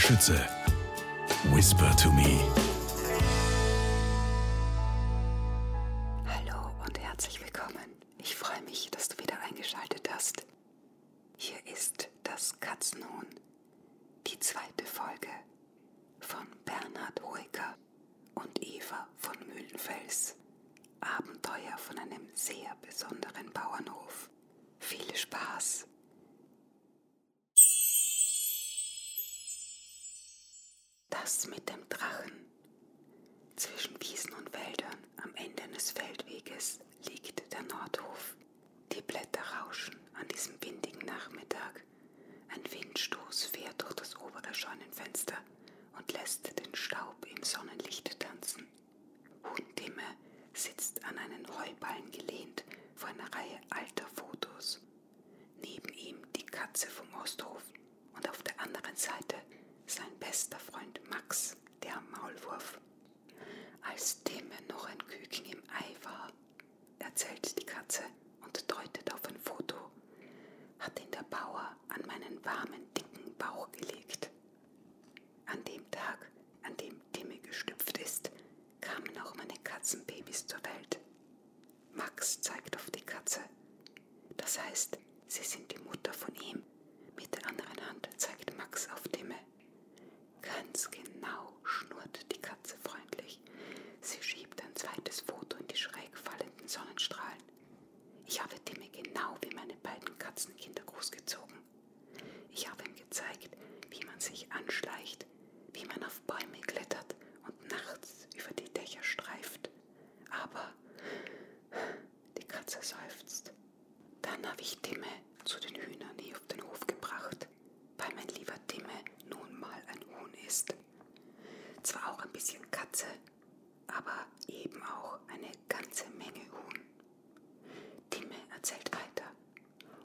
Schütze. Whisper to me. Hallo und herzlich willkommen. Ich freue mich, dass du wieder eingeschaltet hast. Hier ist das Katzenhuhn, die zweite Folge von Bernhard Hoeker und Eva von Mühlenfels. Abenteuer von einem sehr besonderen Bauernhof. Viel Spaß! Das mit dem Drachen. Zwischen Wiesen und Wäldern am Ende eines Feldweges liegt der Nordhof. Die Blätter rauschen an diesem windigen Nachmittag. Ein Windstoß fährt durch das obere Scheunenfenster und lässt den Staub im Sonnenlicht tanzen. Hundimme sitzt an einen Heuballen gelehnt vor einer Reihe alter Fotos. Neben ihm die Katze vom Osthof und auf der anderen Seite bester Freund Max, der Maulwurf. Als Timme noch ein Küken im Ei war, erzählt die Katze und deutet auf ein Foto, hat ihn der Bauer an meinen warmen, dicken Bauch gelegt. An dem Tag, an dem Timme gestüpft ist, kamen auch meine Katzenbabys zur Welt. Max zeigt auf die Katze. Das heißt, sie sind die Mutter von ihm. Mit der anderen Hand zeigt Max auf Timme. Ganz genau schnurrt die Katze freundlich. Sie schiebt ein zweites Foto in die schräg fallenden Sonnenstrahlen. Ich habe Timme genau wie meine beiden Katzenkinder großgezogen. Ich habe ihm gezeigt, wie man sich anschleicht, wie man auf Bäume klettert und nachts über die Dächer streift. Aber die Katze seufzt. Dann habe ich Timme zu den Hühnern hier auf den Hof gebracht, weil mein lieber Timme nun mal ein Huhn ist. Zwar auch ein bisschen Katze, aber eben auch eine ganze Menge Huhn. Timme erzählt weiter.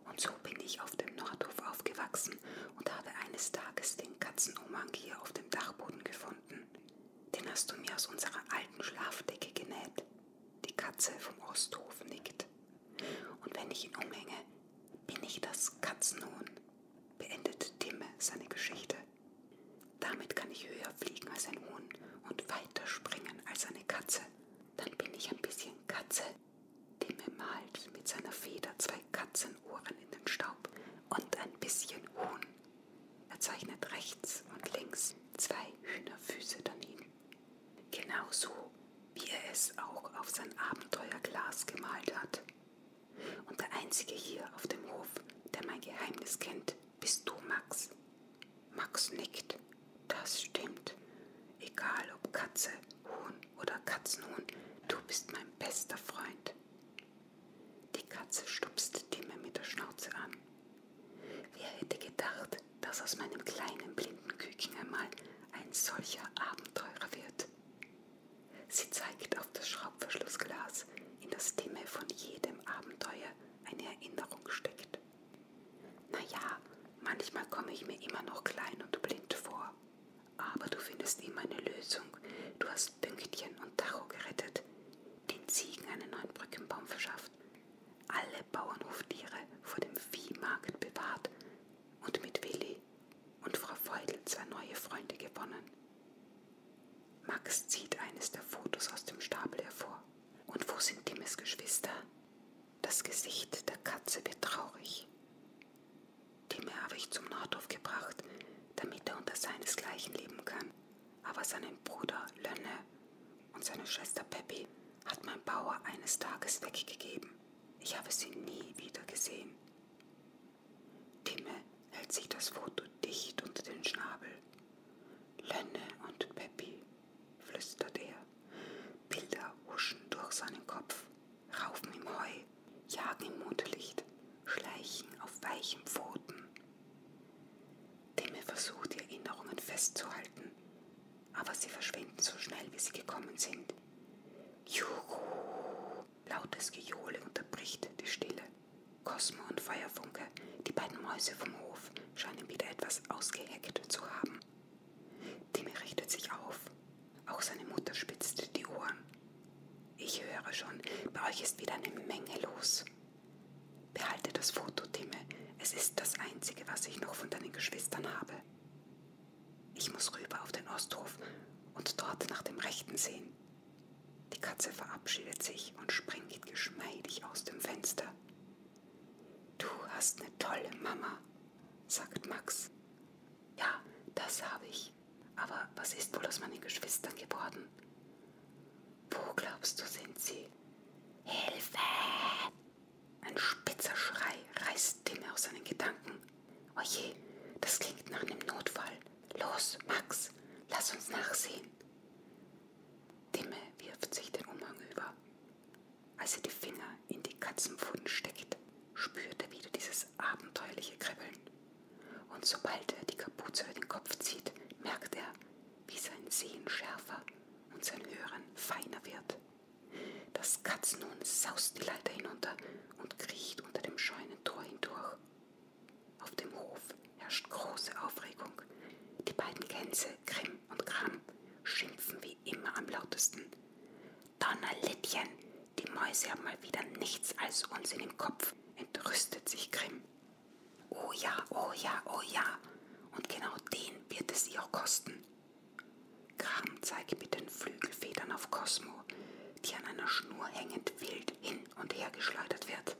Und so bin ich auf dem Nordhof aufgewachsen und habe eines Tages den Katzenumhang hier auf dem Dachboden gefunden. Den hast du mir aus unserer alten Schlafdecke genäht. Die Katze vom Osthof nickt. Und wenn ich ihn umhänge, bin ich das Katzenhuhn, beendet Timme seine Geschichte. Damit kann ich höher fliegen als ein Huhn und weiter springen als eine Katze. Dann bin ich ein bisschen Katze. Timme malt mit seiner Feder zwei Katzenohren in den Staub und ein bisschen Huhn. Er zeichnet rechts und links zwei Hühnerfüße daneben. Genauso wie er es auch auf sein Abenteuerglas gemalt hat. Und der Einzige hier auf dem Hof, der mein Geheimnis kennt, bist du, Max. Max nickt. Das stimmt. Egal ob Katze, Huhn oder Katzenhuhn, du bist mein bester Freund. Die Katze stupst Timme mit der Schnauze an. Wer hätte gedacht, dass aus meinem kleinen blinden Küken einmal ein solcher Abenteurer wird? Sie zeigt auf das Schraubverschlussglas, in das Timme von jedem Abenteuer eine Erinnerung steckt. Naja, manchmal komme ich mir immer noch klein und blind. Aber du findest immer eine Lösung. Du hast Pünktchen und Tacho gerettet, den Ziegen einen neuen Brückenbaum verschafft, alle Bauernhoftiere vor dem Viehmarkt bewahrt und mit Willi und Frau Feudel zwei neue Freunde gewonnen. Max zieht eines der Fotos aus dem Stapel hervor. Und wo sind Timmes Geschwister? Das Gesicht der Katze wird traurig. Timme habe ich zum Nordhof gebracht, damit er unter seinesgleichen leben kann. Aber seinen Bruder Lönne und seine Schwester Peppi hat mein Bauer eines Tages weggegeben. Ich habe sie nie wieder gesehen. Timme hält sich das Foto dicht unter den Schnabel. Lönne und Peppi, Lautes Gejohle unterbricht die Stille. Cosmo und Feuerfunke, die beiden Mäuse vom Hof, scheinen wieder etwas ausgeheckt zu haben. Timmy richtet sich auf. Auch seine Mutter spitzt die Ohren. Ich höre schon, bei euch ist wieder eine Menge los. Behalte das Foto, Timme. Es ist das einzige, was ich noch von deinen Geschwistern habe. Ich muss rüber auf den Osthof und dort nach dem Rechten sehen. Die Katze verabschiedet sich und springt geschmeidig aus dem Fenster. Du hast eine tolle Mama, sagt Max. Ja, das habe ich. Aber was ist wohl aus meinen Geschwistern geworden? Wo glaubst du, sind sie? Hilfe! Ein spitzer Schrei reißt Tim aus seinen Gedanken. Oje, das klingt nach einem Notfall. Los, Max, lass uns nachsehen. Timme wirft sich den Umhang über. Als er die Finger in die Katzenpfoten steckt, spürt er wieder dieses abenteuerliche Kribbeln. Und sobald er die Kapuze über den Kopf zieht, merkt er, wie sein Sehen schärfer und sein Hören feiner wird. Das Katzenhuhn saust die Leiter hinunter und kriecht unter dem Scheunentor hindurch. Auf dem Hof herrscht große Aufregung. Die beiden Gänse, Grimm und Kram, schimpfen wie immer am lautesten. Donnerlittchen, Mäuse haben mal wieder nichts als Unsinn im Kopf, entrüstet sich Grimm. Oh ja, oh ja, oh ja, und genau den wird es ihr auch kosten. Kram zeigt mit den Flügelfedern auf Cosmo, die an einer Schnur hängend wild hin und her geschleudert wird.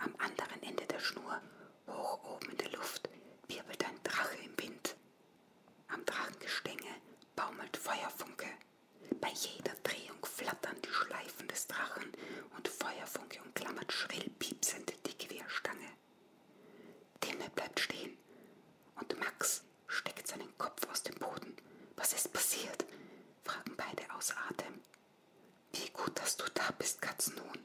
Am anderen Ende der Schnur, hoch oben in der Luft, wirbelt ein Drache im Wind. Am Drachengestänge baumelt Feuerfunke. Bei jeder Drehung flattern die Schleifen des Drachen Umklammert schrill piepsend die Querstange. Timme bleibt stehen und Max steckt seinen Kopf aus dem Boden. Was ist passiert? fragen beide aus Atem. Wie gut, dass du da bist, Katzenhuhn.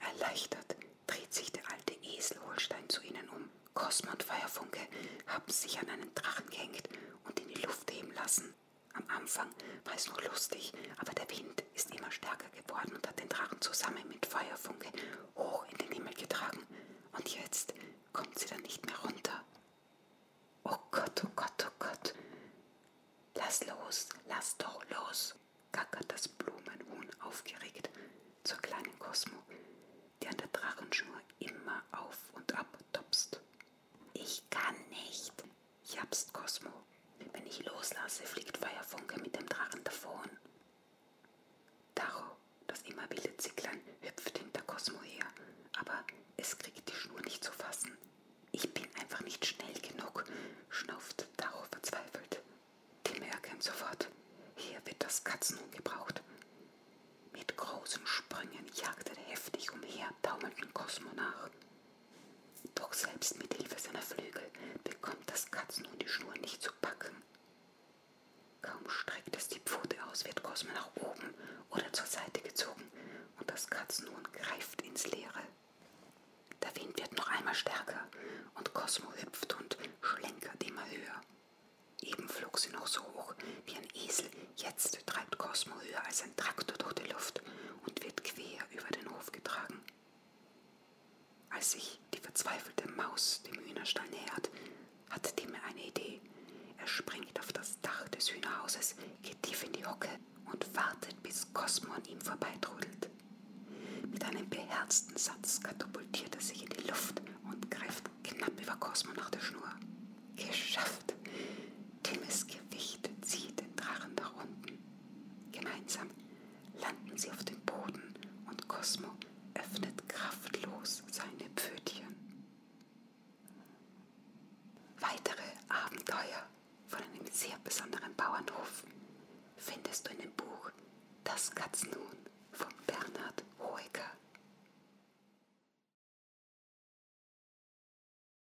Erleichtert dreht sich der alte Esel Holstein zu ihnen um. Cosmo und Feuerfunke haben sich an einen Drachen gehängt und in die Luft heben lassen. Am Anfang war es noch lustig, aber der Wind ist immer stärker geworden und hat den Drachen zusammen mit Feuerfunke hoch in den Himmel getragen. Und jetzt kommt sie dann nicht mehr runter. Oh Gott, oh Gott, oh Gott. Lass los, lass doch los, gackert das Blumenhuhn aufgeregt zur kleinen Cosmo, die an der Drachenschnur immer auf und ab topst. Ich kann nicht, japst Cosmo. Wenn ich loslasse, fliegt Feuerfunke mit dem Drachen davon. Taro, das immer wilde Zicklein, hüpft hinter Cosmo her, aber es kriegt die Schnur nicht zu fassen. Ich bin einfach nicht schnell genug, schnauft Taro verzweifelt. Timme erkennt sofort, hier wird das Katzenhuhn gebraucht. Mit großen Sprüngen jagt er heftig umher, taumelnden Cosmo nach. Doch selbst mit Hilfe seiner Flügel bekommt das Katzenhuhn die Schnur nicht zu packen. Kaum streckt es die Pfote aus, wird Cosmo nach oben oder zur Seite gezogen und das Katzenhuhn greift ins Leere. Der Wind wird noch einmal stärker und Cosmo hüpft und schlenkert immer höher. Eben flog sie noch so hoch wie ein Esel. Jetzt treibt Cosmo höher als ein Traktor durch die Luft und wird quer über den Hof getragen. Als sich die verzweifelte Maus dem Hühnerstall nähert, hat Timme eine Idee. Er springt auf das Dach des Hühnerhauses, geht tief in die Hocke und wartet, bis Cosmo an ihm vorbeitrudelt. Mit einem beherzten Satz katapultiert er sich in die Luft und greift knapp über Cosmo nach der Schnur. Geschafft! Timmes Gewicht zieht den Drachen nach unten. Gemeinsam landen sie auf dem Boden und Cosmo öffnet kraftlos seine Pfötchen. Weitere Abenteuer von einem sehr besonderen Bauernhof findest du in dem Buch Das Katzenhuhn.